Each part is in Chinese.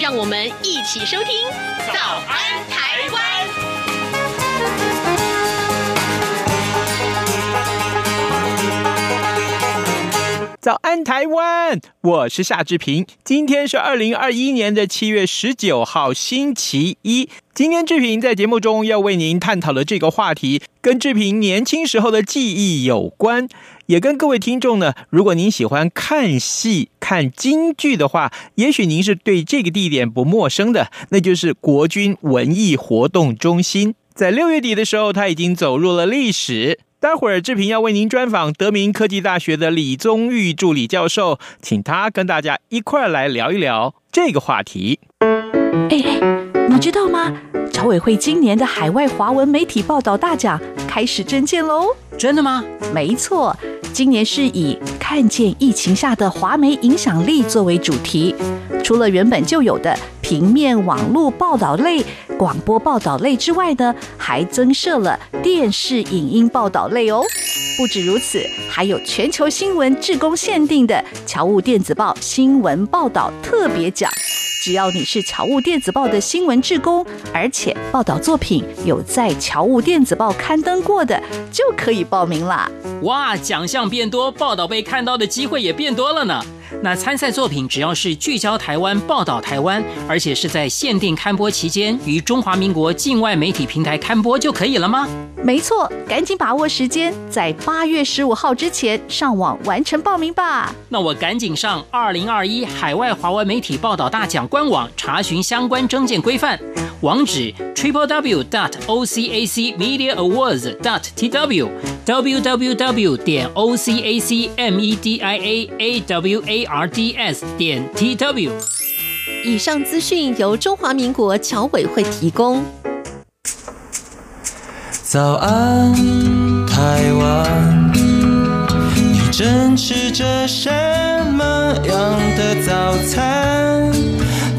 让我们一起收听《早安台湾》。早安台湾，我是夏志平。今天是二零二一年的七月十九号，星期一。今天志平在节目中要为您探讨的这个话题，跟志平年轻时候的记忆有关，也跟各位听众呢，如果您喜欢看戏、看京剧的话，也许您是对这个地点不陌生的，那就是国军文艺活动中心。在六月底的时候，它已经走入了历史。待会儿志平要为您专访德明科技大学的李宗玉助理教授，请他跟大家一块来聊一聊这个话题。哎哎，你知道吗？朝委会今年的海外华文媒体报道大奖开始征件喽！真的吗？没错，今年是以看见疫情下的华媒影响力作为主题，除了原本就有的平面网络报道类。广播报道类之外呢，还增设了电视影音报道类哦。不止如此，还有全球新闻志工限定的侨务电子报新闻报道特别奖。只要你是侨务电子报的新闻志工，而且报道作品有在侨务电子报刊登过的，就可以报名啦。哇，奖项变多，报道被看到的机会也变多了呢。那参赛作品只要是聚焦台湾、报道台湾，而且是在限定刊播期间于中华民国境外媒体平台刊播就可以了吗？没错，赶紧把握时间，在八月十五号之前上网完成报名吧。那我赶紧上二零二一海外华文媒体报道大奖官网查询相关征件规范，网址 triple w dot o c a c media awards dot t w w w w 点 o c a c m e d i a a w a r d s 点 t w。以上资讯由中华民国侨委会提供。早安，台湾，你正吃着什么样的早餐？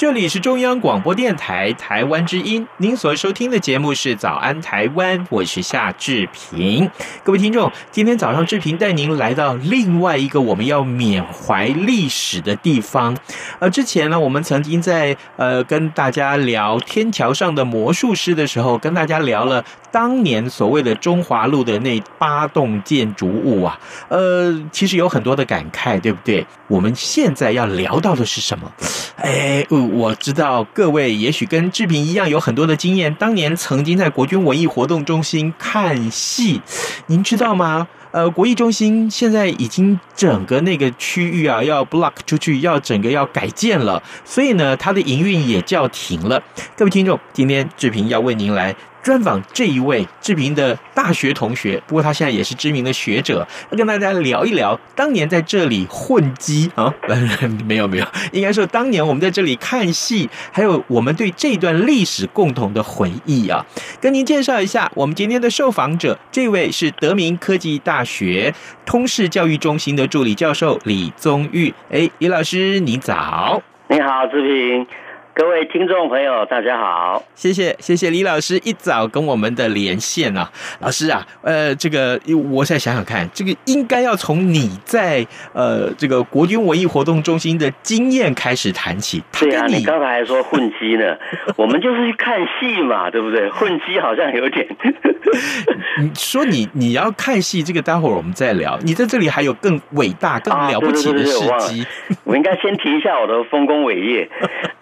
这里是中央广播电台台湾之音，您所收听的节目是《早安台湾》，我是夏志平。各位听众，今天早上志平带您来到另外一个我们要缅怀历史的地方。呃，之前呢，我们曾经在呃跟大家聊天桥上的魔术师的时候，跟大家聊了当年所谓的中华路的那八栋建筑物啊，呃，其实有很多的感慨，对不对？我们现在要聊到的是什么？哎，我知道各位也许跟志平一样有很多的经验，当年曾经在国军文艺活动中心看戏，您知道吗？呃，国艺中心现在已经整个那个区域啊要 block 出去，要整个要改建了，所以呢，它的营运也叫停了。各位听众，今天志平要为您来。专访这一位志平的大学同学，不过他现在也是知名的学者，要跟大家聊一聊当年在这里混迹啊，没有没有，应该说当年我们在这里看戏，还有我们对这段历史共同的回忆啊。跟您介绍一下，我们今天的受访者，这位是德明科技大学通识教育中心的助理教授李宗玉。哎，李老师，你早。你好，志平。各位听众朋友，大家好，谢谢谢谢李老师一早跟我们的连线啊，老师啊，呃，这个我再想想看，这个应该要从你在呃这个国军文艺活动中心的经验开始谈起。对啊，你刚才还说混迹呢，我们就是去看戏嘛，对不对？混迹好像有点。你说你你要看戏，这个待会儿我们再聊。你在这里还有更伟大、更了不起的事迹。我应该先提一下我的丰功伟业，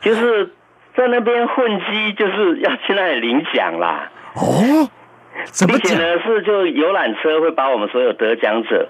就是。在那边混迹，就是要去那里领奖啦。哦，并且呢，是就游览车会把我们所有得奖者，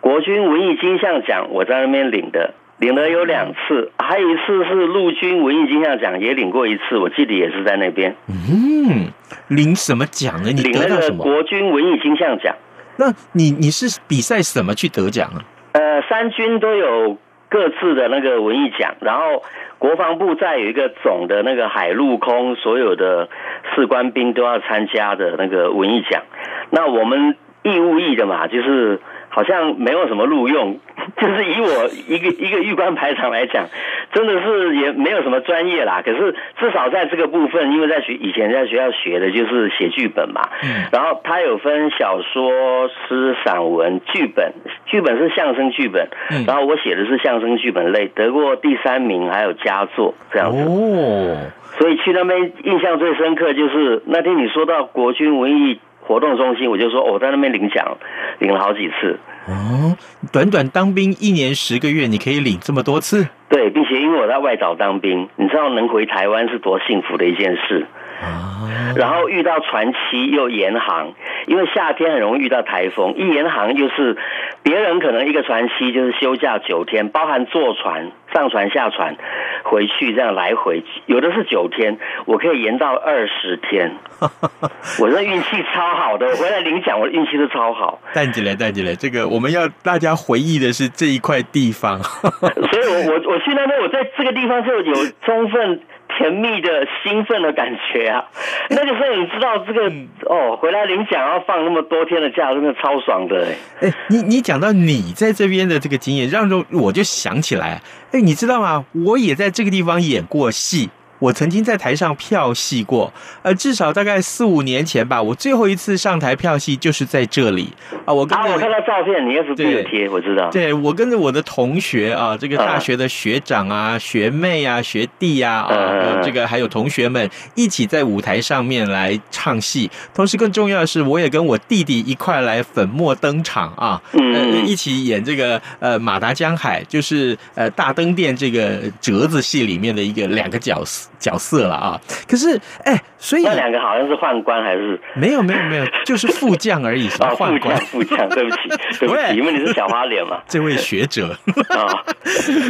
国军文艺金像奖，我在那边领的。领了有两次，还有一次是陆军文艺金像奖也领过一次，我记得也是在那边。嗯，领什么奖呢？你得到什么？国军文艺金像奖。那你你是比赛什么去得奖啊？呃，三军都有各自的那个文艺奖，然后国防部在有一个总的那个海陆空所有的士官兵都要参加的那个文艺奖。那我们义务役的嘛，就是。好像没有什么录用，就是以我一个一个玉官排长来讲，真的是也没有什么专业啦。可是至少在这个部分，因为在学以前在学校学的就是写剧本嘛，嗯，然后他有分小说、诗、散文、剧本，剧本是相声剧本，嗯，然后我写的是相声剧本类，得过第三名，还有佳作这样子。哦，所以去那边印象最深刻就是那天你说到国军文艺。活动中心，我就说我在那边领奖，领了好几次。哦，短短当兵一年十个月，你可以领这么多次？对，并且因为我在外岛当兵，你知道能回台湾是多幸福的一件事。啊，然后遇到船期又延航，因为夏天很容易遇到台风，一延航就是别人可能一个船期就是休假九天，包含坐船、上船、下船、回去这样来回，有的是九天，我可以延到二十天。我这运气超好的，我回来领奖，我的运气都超好。带起来，带起来，这个我们要大家回忆的是这一块地方。所以我我我去那边，我在这个地方就有充分。甜蜜的兴奋的感觉啊！那个时候你知道这个、嗯、哦，回来领奖要放那么多天的假，真的超爽的哎！哎，你你讲到你在这边的这个经验，让我就想起来，哎，你知道吗？我也在这个地方演过戏。我曾经在台上票戏过，呃，至少大概四五年前吧。我最后一次上台票戏就是在这里啊。我跟着、啊、我看到照片，你也是对贴，我知道。对，我跟着我的同学啊，这个大学的学长啊、学妹啊、学弟啊啊，啊，这个还有同学们一起在舞台上面来唱戏。同时，更重要的是，我也跟我弟弟一块来粉墨登场啊，嗯、呃，一起演这个呃马达江海，就是呃大灯店这个折子戏里面的一个两个角色。角色了啊！可是哎，所以那两个好像是宦官还是没有没有没有，就是副将而已，是吧？宦官副将，对不起，对不起，因为你是小花脸嘛。这位学者啊，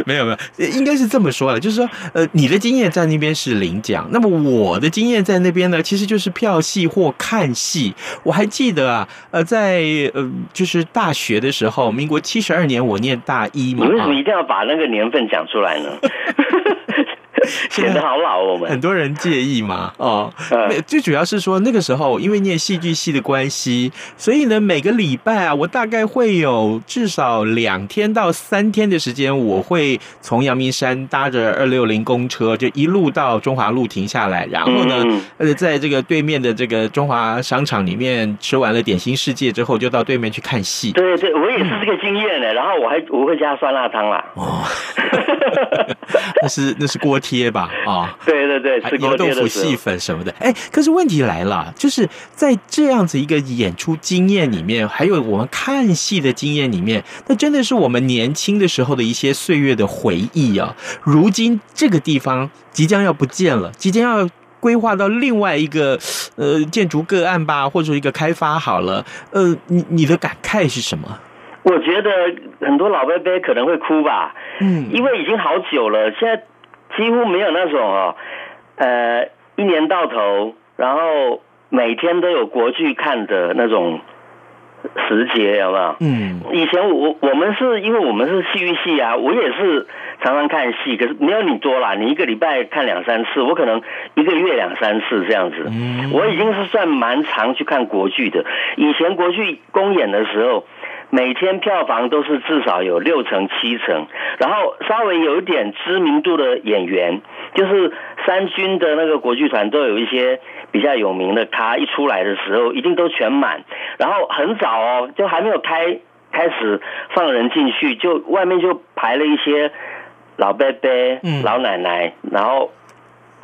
没有没有，应该是这么说的，就是说呃，你的经验在那边是领奖，那么我的经验在那边呢，其实就是票戏或看戏。我还记得啊，呃，在呃，就是大学的时候，民国七十二年，我念大一嘛。你为什么一定要把那个年份讲出来呢？显得好老，我们很多人介意嘛，哦，最主要是说那个时候因为念戏剧系的关系，所以呢每个礼拜啊，我大概会有至少两天到三天的时间，我会从阳明山搭着二六零公车，就一路到中华路停下来，然后呢，呃，在这个对面的这个中华商场里面吃完了点心世界之后，就到对面去看戏。对对，我也是这个经验呢。然后我还我会加酸辣汤啦。哦，那是那是锅贴。贴吧啊，对 对对，吃油豆腐细粉什么的，哎，可是问题来了，就是在这样子一个演出经验里面，还有我们看戏的经验里面，那真的是我们年轻的时候的一些岁月的回忆啊。如今这个地方即将要不见了，即将要规划到另外一个呃建筑个案吧，或者一个开发好了，呃，你你的感慨是什么？我觉得很多老伯伯可能会哭吧，嗯，因为已经好久了，现在。几乎没有那种哦，呃，一年到头，然后每天都有国剧看的那种时节，有没有？嗯，以前我我们是因为我们是戏剧系啊，我也是常常看戏，可是没有你多啦，你一个礼拜看两三次，我可能一个月两三次这样子。嗯，我已经是算蛮常去看国剧的。以前国剧公演的时候。每天票房都是至少有六成七成，然后稍微有一点知名度的演员，就是三军的那个国剧团都有一些比较有名的咖，一出来的时候一定都全满。然后很早哦，就还没有开开始放人进去，就外面就排了一些老伯伯、老奶奶，然后。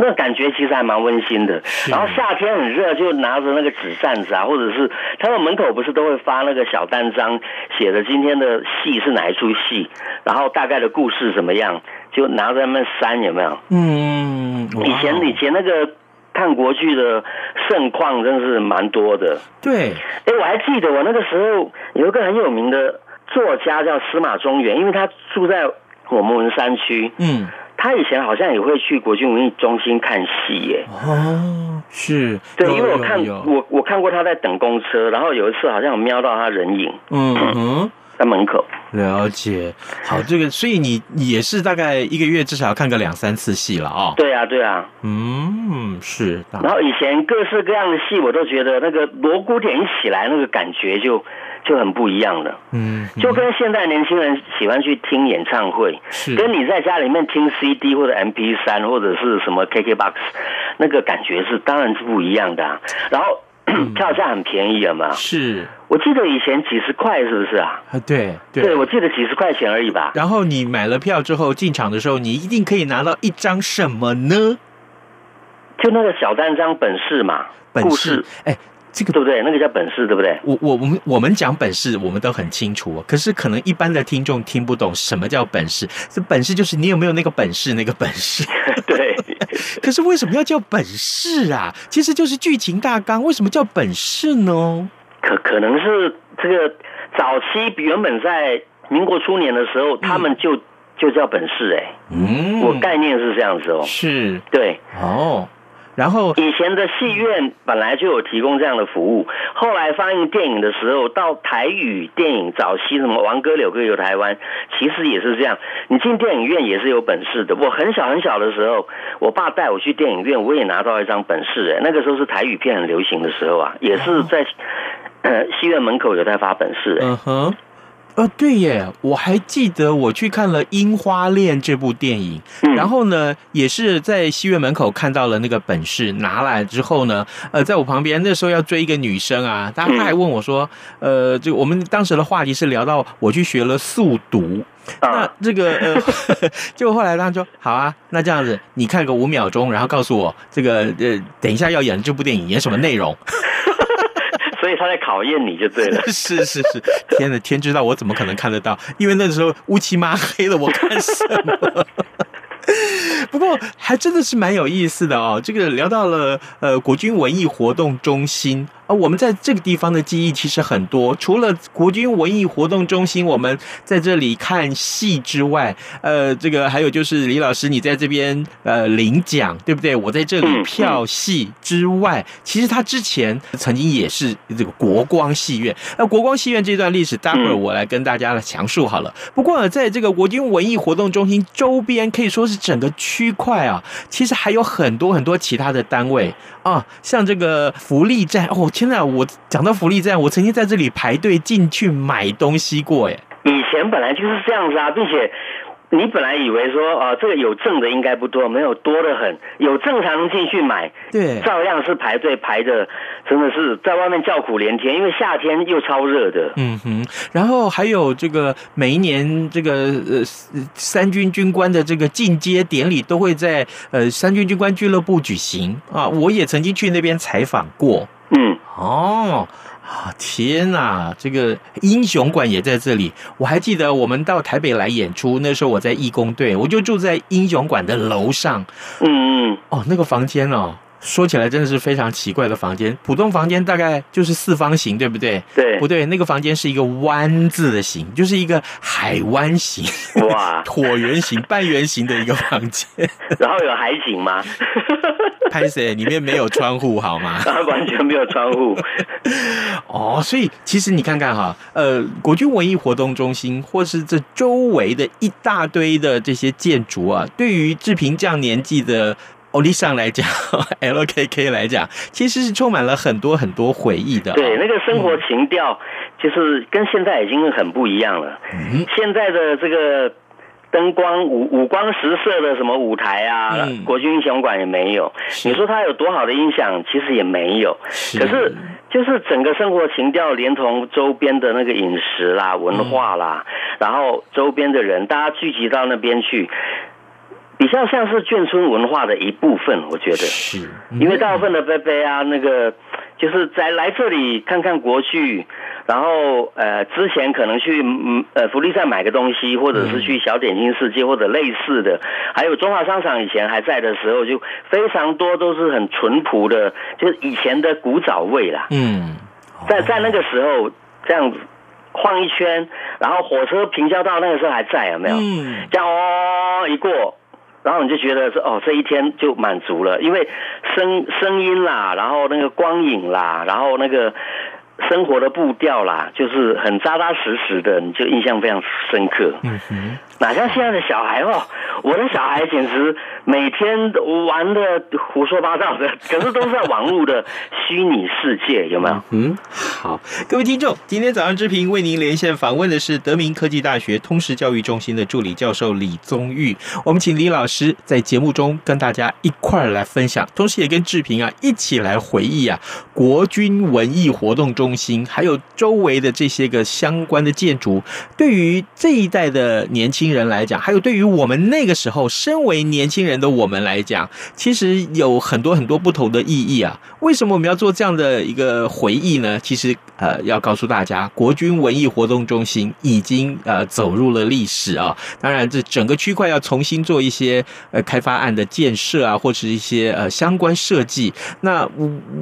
那感觉其实还蛮温馨的。然后夏天很热，就拿着那个纸扇子啊，或者是他们门口不是都会发那个小单张，写着今天的戏是哪一出戏，然后大概的故事怎么样，就拿着他们扇有没有？嗯，以前以前那个看国剧的盛况真是蛮多的。对，哎，我还记得我那个时候有一个很有名的作家叫司马中原，因为他住在我们文山区，嗯，他以前好像也会去国军文艺中心看戏耶。哦，是，对，因为我看我我看过他在等公车，然后有一次好像有瞄到他人影，嗯嗯，在门口。了解，好，这个，所以你也是大概一个月至少要看个两三次戏了哦。对啊，对啊，嗯，是。然后以前各式各样的戏，我都觉得那个锣鼓点一起来，那个感觉就就很不一样了。嗯，就跟现在年轻人喜欢去听演唱会，是跟你在家里面听 CD 或者 MP 三或者是什么 KKBOX，那个感觉是当然是不一样的啊。然后。票价很便宜，了嘛？是，我记得以前几十块，是不是啊？啊，对对，对我记得几十块钱而已吧。然后你买了票之后进场的时候，你一定可以拿到一张什么呢？就那个小单张本事嘛，本事。哎。这个对不对？那个叫本事，对不对？我我我们我们讲本事，我们都很清楚。可是可能一般的听众听不懂什么叫本事。这本事就是你有没有那个本事，那个本事。对。可是为什么要叫本事啊？其实就是剧情大纲。为什么叫本事呢？可可能是这个早期原本在民国初年的时候，他们就就叫本事哎。嗯。我概念是这样子哦。是。对。哦。然后以前的戏院本来就有提供这样的服务，后来放映电影的时候，到台语电影早期什么《王哥柳哥游台湾》，其实也是这样。你进电影院也是有本事的。我很小很小的时候，我爸带我去电影院，我也拿到一张本事。哎，那个时候是台语片很流行的时候啊，也是在呃戏院门口有在发本事。嗯哼。哦，对耶，我还记得我去看了《樱花恋》这部电影，嗯、然后呢，也是在戏院门口看到了那个本事，拿来之后呢，呃，在我旁边那时候要追一个女生啊，她还问我说，嗯、呃，就我们当时的话题是聊到我去学了速读，那这个呃，结果后来他说，好啊，那这样子你看个五秒钟，然后告诉我这个呃，等一下要演的这部电影演什么内容。所以他在考验你就对了。是是是，天哪，天知道我怎么可能看得到？因为那时候乌漆抹黑的，我看什么？不过还真的是蛮有意思的哦。这个聊到了呃国军文艺活动中心。啊，我们在这个地方的记忆其实很多。除了国军文艺活动中心，我们在这里看戏之外，呃，这个还有就是李老师你在这边呃领奖，对不对？我在这里票戏之外，其实他之前曾经也是这个国光戏院。那国光戏院这段历史，待会儿我来跟大家来详述好了。不过，在这个国军文艺活动中心周边，可以说是整个区块啊，其实还有很多很多其他的单位啊，像这个福利站哦。天哪我讲到福利站，我曾经在这里排队进去买东西过，哎，以前本来就是这样子啊，并且。你本来以为说啊，这个有证的应该不多，没有多的很，有证才能进去买，对，照样是排队排的，真的是在外面叫苦连天，因为夏天又超热的。嗯哼，然后还有这个每一年这个呃三军军官的这个进阶典礼都会在呃三军军官俱乐部举行啊，我也曾经去那边采访过。嗯，哦。啊天哪！这个英雄馆也在这里。我还记得我们到台北来演出，那时候我在义工队，我就住在英雄馆的楼上。嗯嗯，哦，那个房间哦。说起来真的是非常奇怪的房间，普通房间大概就是四方形，对不对？对，不对？那个房间是一个弯字的形，就是一个海湾形，哇，椭圆形、半圆形的一个房间。然后有海景吗？拍谁，里面没有窗户，好吗？完全没有窗户。哦，所以其实你看看哈，呃，国军文艺活动中心，或是这周围的一大堆的这些建筑啊，对于志平这样年纪的。欧丽桑来讲，LKK 来讲，其实是充满了很多很多回忆的。对，那个生活情调，就是跟现在已经很不一样了。嗯，现在的这个灯光五五光十色的什么舞台啊，嗯、国军英雄馆也没有。你说它有多好的音响，其实也没有。是。可是，就是整个生活情调，连同周边的那个饮食啦、文化啦，嗯、然后周边的人，大家聚集到那边去。比较像是眷村文化的一部分，我觉得是，因为大部分的贝贝啊，那个就是在来这里看看国剧，然后呃之前可能去嗯呃福利站买个东西，或者是去小点心世界或者类似的，还有中华商场以前还在的时候，就非常多都是很淳朴的，就是以前的古早味啦。嗯，在在那个时候这样子。晃一圈，然后火车平交道那个时候还在，有没有？嗯，这样哦一过，然后你就觉得说哦，这一天就满足了，因为声声音啦，然后那个光影啦，然后那个。生活的步调啦，就是很扎扎实实的，你就印象非常深刻。哪像现在的小孩哦，我的小孩简直每天玩的胡说八道的，可是都是在网络的虚拟世界，有没有？嗯，好，各位听众，今天早上之平为您连线访问的是德明科技大学通识教育中心的助理教授李宗玉，我们请李老师在节目中跟大家一块儿来分享，同时也跟志平啊一起来回忆啊国军文艺活动中。心还有周围的这些个相关的建筑，对于这一代的年轻人来讲，还有对于我们那个时候身为年轻人的我们来讲，其实有很多很多不同的意义啊。为什么我们要做这样的一个回忆呢？其实呃，要告诉大家，国军文艺活动中心已经呃走入了历史啊。当然，这整个区块要重新做一些呃开发案的建设啊，或者是一些呃相关设计。那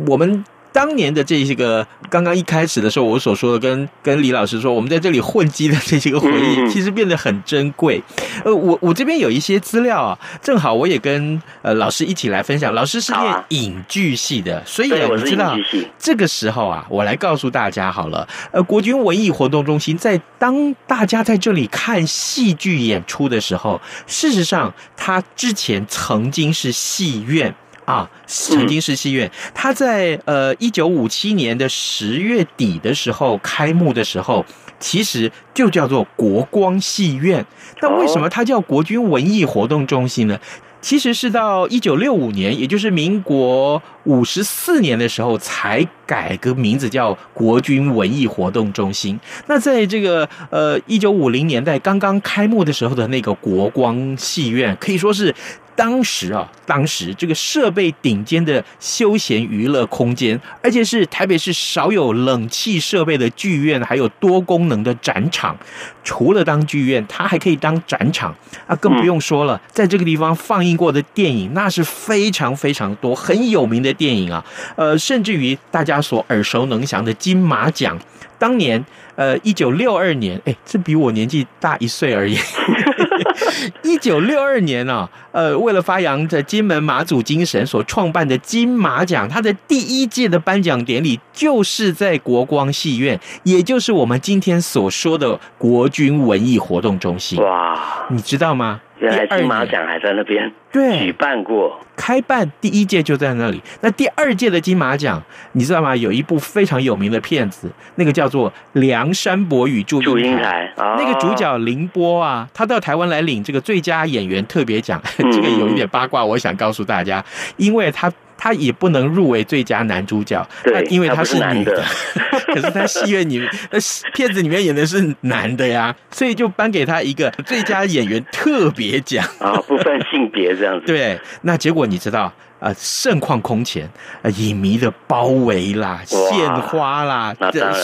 我们。当年的这些个刚刚一开始的时候，我所说的跟跟李老师说，我们在这里混迹的这些个回忆，其实变得很珍贵。呃，我我这边有一些资料啊，正好我也跟呃老师一起来分享。老师是念影剧系的，所以我知道这个时候啊，我来告诉大家好了。呃，国军文艺活动中心在当大家在这里看戏剧演出的时候，事实上它之前曾经是戏院。啊，曾经是戏院。他在呃一九五七年的十月底的时候开幕的时候，其实就叫做国光戏院。那为什么它叫国军文艺活动中心呢？其实是到一九六五年，也就是民国五十四年的时候，才改个名字叫国军文艺活动中心。那在这个呃一九五零年代刚刚开幕的时候的那个国光戏院，可以说是。当时啊，当时这个设备顶尖的休闲娱乐空间，而且是台北市少有冷气设备的剧院，还有多功能的展场。除了当剧院，它还可以当展场啊，更不用说了，在这个地方放映过的电影，那是非常非常多，很有名的电影啊。呃，甚至于大家所耳熟能详的金马奖，当年呃，一九六二年，哎，这比我年纪大一岁而已。一九六二年呢、啊，呃，为了发扬着金门马祖精神所创办的金马奖，它的第一届的颁奖典礼就是在国光戏院，也就是我们今天所说的国军文艺活动中心。哇，你知道吗？原来金马奖还在那边对举办过，开办第一届就在那里。那第二届的金马奖，你知道吗？有一部非常有名的片子，那个叫做《梁山伯与祝英台》。那个主角凌波啊，他到台湾来领这个最佳演员特别奖。这个有一点八卦，我想告诉大家，因为他。他也不能入围最佳男主角，对，因为他是女的。的 可是他戏院里面，那片子里面演的是男的呀，所以就颁给他一个最佳演员特别奖啊，不分性别这样子。对，那结果你知道啊，盛况空前，啊，影迷的包围啦，献花啦，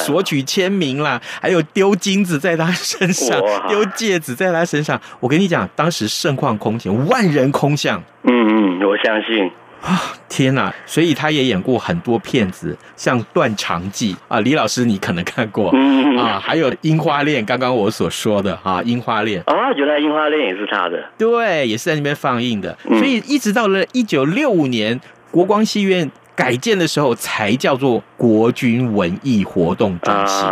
索取签名啦，还有丢金子在他身上，丢戒指在他身上。我跟你讲，当时盛况空前，万人空巷。嗯嗯，我相信。啊天哪！所以他也演过很多片子，像《断肠记》啊，李老师你可能看过啊，还有《樱花恋》，刚刚我所说的啊，《樱花恋》啊，原来《樱花恋》也是他的，对，也是在那边放映的。所以一直到了一九六五年，国光戏院。改建的时候才叫做国军文艺活动中心，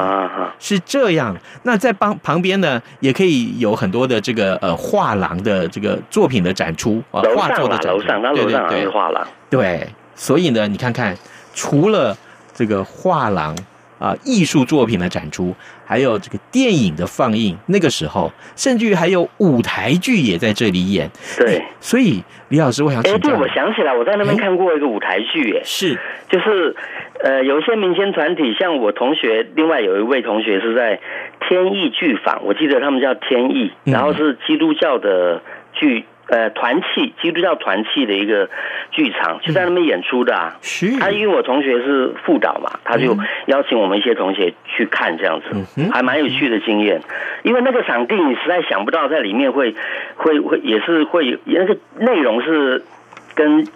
是这样。那在旁旁边呢，也可以有很多的这个呃画廊的这个作品的展出啊，画作的展出，对对对，画廊。对，所以呢，你看看，除了这个画廊。啊，艺术作品的展出，还有这个电影的放映，那个时候，甚至于还有舞台剧也在这里演。对，所以李老师，我想请教。哎，对，我想起来，我在那边看过一个舞台剧，哎，是，就是呃，有一些民间团体，像我同学，另外有一位同学是在天意剧坊，我记得他们叫天意，然后是基督教的剧。呃，团契基督教团契的一个剧场，就在那边演出的啊。是。他因为我同学是副导嘛，他就邀请我们一些同学去看这样子，还蛮有趣的经验。因为那个场地你实在想不到在里面会会会也是会那个内容是跟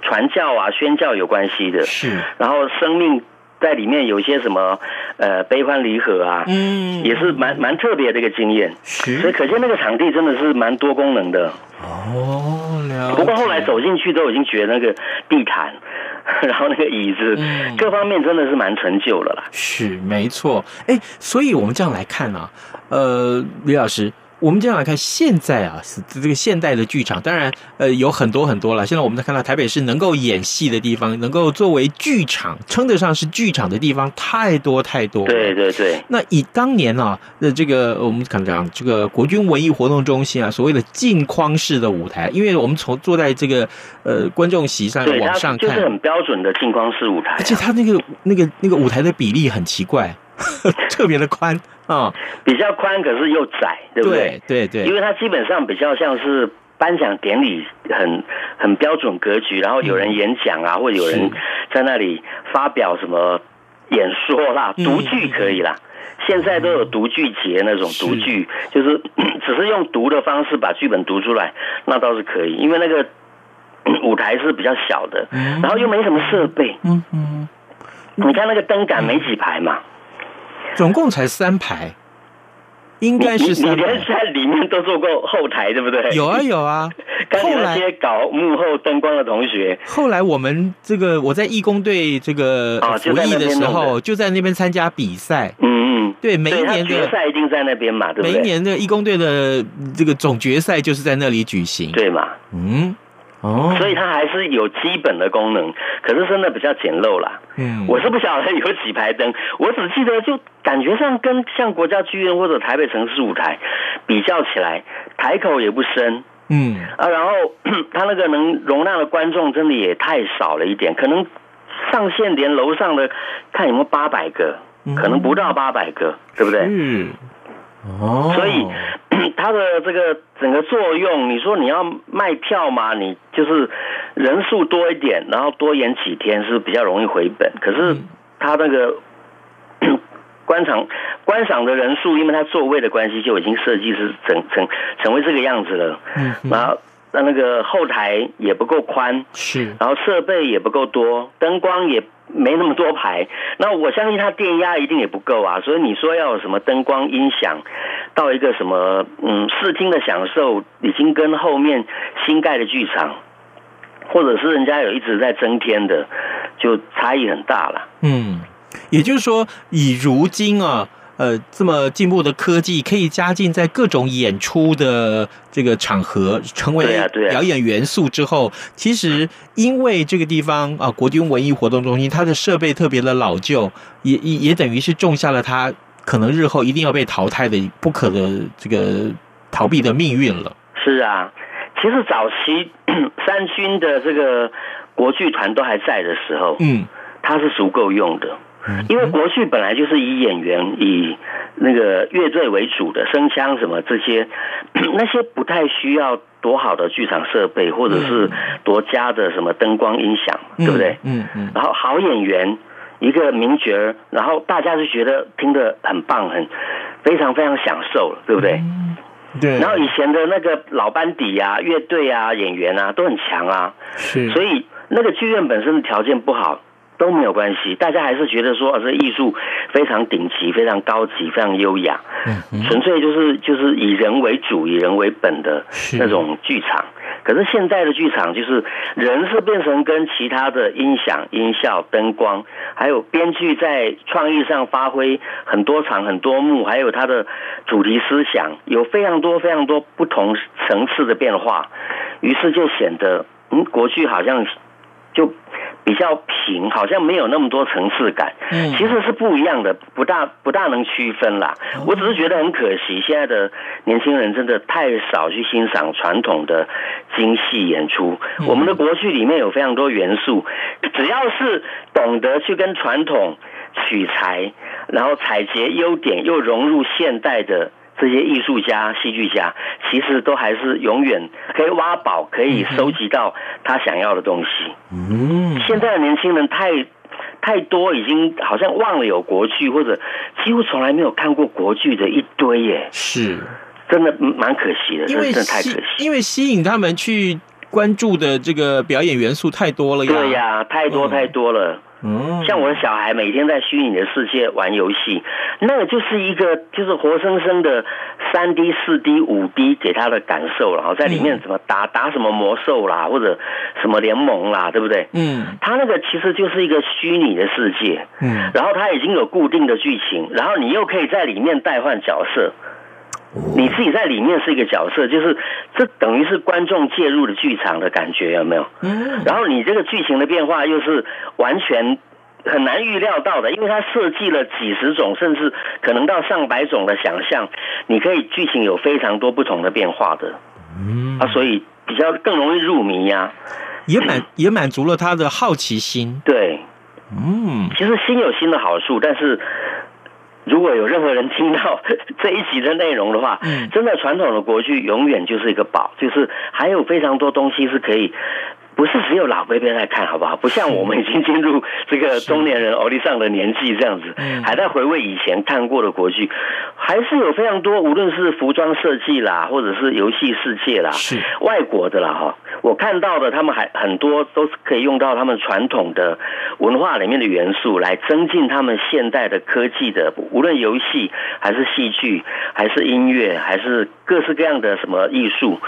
传教啊宣教有关系的。是。然后生命。在里面有一些什么呃悲欢离合啊，嗯，也是蛮蛮特别的一个经验。是，所以可见那个场地真的是蛮多功能的。哦，了。不过后来走进去都已经觉得那个地毯，然后那个椅子，嗯、各方面真的是蛮陈旧了啦。是，没错。哎，所以我们这样来看啊，呃，李老师。我们这样来看，现在啊，是这个现代的剧场，当然，呃，有很多很多了。现在我们在看到台北市能够演戏的地方，能够作为剧场称得上是剧场的地方，太多太多。对对对。那以当年啊那这个，我们看讲这个国军文艺活动中心啊，所谓的镜框式的舞台，因为我们从坐在这个呃观众席上往上看，就是很标准的镜框式舞台，啊，而且它那个那个那个舞台的比例很奇怪。特别的宽啊，比较宽，可是又窄，对不对？对对，对，因为它基本上比较像是颁奖典礼，很很标准格局，然后有人演讲啊，嗯、或者有人在那里发表什么演说啦，读剧可以啦。现在都有读剧节那种读剧，就是 只是用读的方式把剧本读出来，那倒是可以，因为那个 舞台是比较小的，然后又没什么设备。嗯嗯，你看那个灯杆没几排嘛。总共才三排，应该是三排。你连在里面都做过后台，对不对？有啊有啊。后来些搞幕后灯光的同学，后来我们这个我在义工队这个服役的时候，就在那边参加比赛。嗯嗯，对，每一年的决赛一定在那边嘛，对不对？每一年的义工队的这个总决赛就是在那里举行，对嘛？嗯。哦，所以它还是有基本的功能，可是真的比较简陋啦。嗯，我是不晓得有几排灯，我只记得就感觉上跟像国家剧院或者台北城市舞台比较起来，台口也不深。嗯啊，然后 它那个能容纳的观众真的也太少了一点，可能上限连楼上的看有没有八百个，可能不到八百个，对不对？嗯。哦，所以 它的这个整个作用，你说你要卖票嘛，你就是人数多一点，然后多演几天是比较容易回本。可是它那个 观赏观赏的人数，因为它座位的关系，就已经设计是成成成为这个样子了。嗯，然后那那个后台也不够宽，是，然后设备也不够多，灯光也。没那么多排，那我相信它电压一定也不够啊，所以你说要有什么灯光音响，到一个什么嗯视听的享受，已经跟后面新盖的剧场，或者是人家有一直在增添的，就差异很大了。嗯，也就是说，以如今啊。呃，这么进步的科技可以加进在各种演出的这个场合，成为表演元素之后，其实因为这个地方啊，国军文艺活动中心它的设备特别的老旧，也也也等于是种下了它可能日后一定要被淘汰的不可的这个逃避的命运了。是啊，其实早期 三军的这个国剧团都还在的时候，嗯，它是足够用的。因为国剧本来就是以演员、以那个乐队为主的，声腔什么这些，那些不太需要多好的剧场设备，或者是多加的什么灯光音响，对不对？嗯嗯。然后好演员，一个名角，然后大家就觉得听得很棒，很非常非常享受，对不对？对。然后以前的那个老班底啊，乐队啊，演员啊，都很强啊。是。所以那个剧院本身的条件不好。都没有关系，大家还是觉得说，啊，这艺术非常顶级、非常高级、非常优雅，纯粹就是就是以人为主、以人为本的那种剧场。可是现在的剧场，就是人是变成跟其他的音响、音效、灯光，还有编剧在创意上发挥很多场、很多幕，还有它的主题思想，有非常多、非常多不同层次的变化，于是就显得，嗯，国剧好像就。比较平，好像没有那么多层次感。嗯，其实是不一样的，不大不大能区分啦。我只是觉得很可惜，现在的年轻人真的太少去欣赏传统的京戏演出。我们的国剧里面有非常多元素，只要是懂得去跟传统取材，然后采撷优点，又融入现代的。这些艺术家、戏剧家，其实都还是永远可以挖宝，可以收集到他想要的东西。嗯，现在的年轻人太太多，已经好像忘了有国剧，或者几乎从来没有看过国剧的一堆耶。是，真的蛮可惜的，因为真的太可惜。因为吸引他们去关注的这个表演元素太多了呀。对呀，太多太多了。嗯，像我的小孩每天在虚拟的世界玩游戏，那个就是一个就是活生生的三 D、四 D、五 D 给他的感受，然后在里面怎么打打什么魔兽啦，或者什么联盟啦，对不对？嗯，他那个其实就是一个虚拟的世界，嗯，然后他已经有固定的剧情，然后你又可以在里面代换角色。你自己在里面是一个角色，就是这等于是观众介入了剧场的感觉，有没有？嗯。然后你这个剧情的变化又是完全很难预料到的，因为它设计了几十种，甚至可能到上百种的想象，你可以剧情有非常多不同的变化的。嗯。啊，所以比较更容易入迷呀、啊。也满也满足了他的好奇心。对。嗯。其实心有心的好处，但是。如果有任何人听到 这一集的内容的话，嗯，真的传统的国剧永远就是一个宝，就是还有非常多东西是可以。不是只有老辈辈在看，好不好？不像我们已经进入这个中年人欧弟上的年纪这样子，还在回味以前看过的国剧，还是有非常多，无论是服装设计啦，或者是游戏世界啦，是外国的啦哈。我看到的，他们还很多都是可以用到他们传统的文化里面的元素，来增进他们现代的科技的，无论游戏还是戏剧，还是音乐，还是各式各样的什么艺术。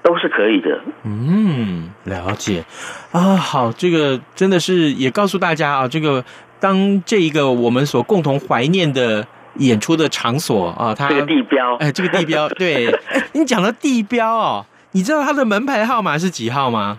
都是可以的。嗯，了解啊。好，这个真的是也告诉大家啊，这个当这一个我们所共同怀念的演出的场所啊，它这个地标，哎，这个地标，对，哎，你讲的地标哦，你知道它的门牌号码是几号吗？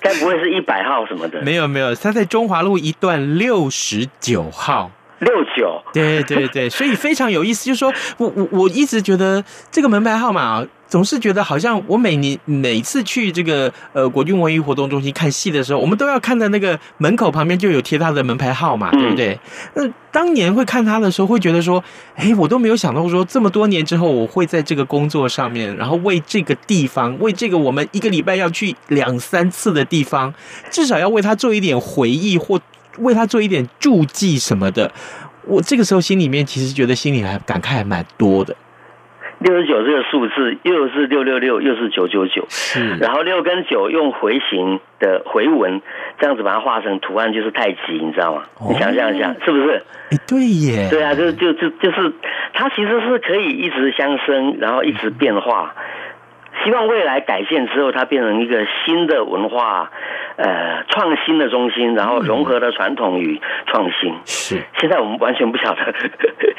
该不会是一百号什么的？没有，没有，它在中华路一段六十九号。六九，对对对，所以非常有意思。就是说我我我一直觉得这个门牌号码啊，总是觉得好像我每年每次去这个呃国军文艺活动中心看戏的时候，我们都要看到那个门口旁边就有贴他的门牌号码，对不对？那当年会看他的时候，会觉得说，哎，我都没有想到说这么多年之后，我会在这个工作上面，然后为这个地方，为这个我们一个礼拜要去两三次的地方，至少要为他做一点回忆或。为他做一点注记什么的，我这个时候心里面其实觉得心里还感慨还蛮多的。六十九这个数字又是六六六，又是九九九，是。然后六跟九用回形的回文，这样子把它画成图案就是太极，你知道吗？哦、你想象一下，是不是？哎，对耶。对啊，就就就就是它其实是可以一直相生，然后一直变化。嗯、希望未来改建之后，它变成一个新的文化。呃，创新的中心，然后融合了传统与创新。是，现在我们完全不晓得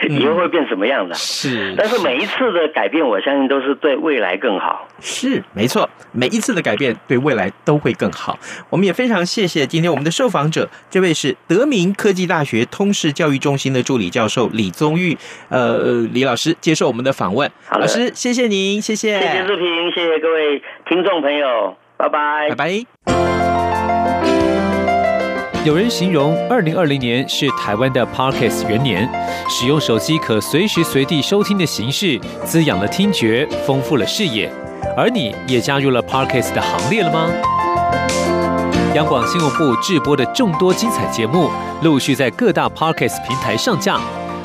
以后会变什么样的。是，但是每一次的改变，我相信都是对未来更好。是，没错，每一次的改变对未来都会更好。我们也非常谢谢今天我们的受访者，这位是德明科技大学通识教育中心的助理教授李宗玉，呃，李老师接受我们的访问。好，老师，谢谢您，谢谢，谢谢志平，谢谢各位听众朋友，拜拜，拜拜。有人形容二零二零年是台湾的 Parkes 元年，使用手机可随时随地收听的形式，滋养了听觉，丰富了视野。而你也加入了 Parkes 的行列了吗？央广新闻部制播的众多精彩节目，陆续在各大 Parkes 平台上架，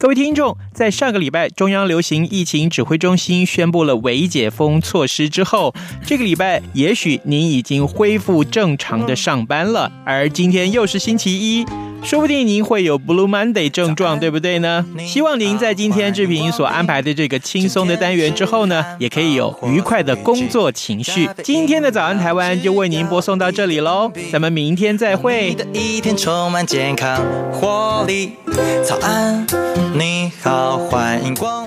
各位听众，在上个礼拜中央流行疫情指挥中心宣布了微解封措施之后，这个礼拜也许您已经恢复正常的上班了。而今天又是星期一。说不定您会有 Blue Monday 症状，对不对呢？希望您在今天志平所安排的这个轻松的单元之后呢，也可以有愉快的工作情绪。今天的早安台湾就为您播送到这里喽，咱们明天再会。一天充满健康活力，早安，你好，欢迎光。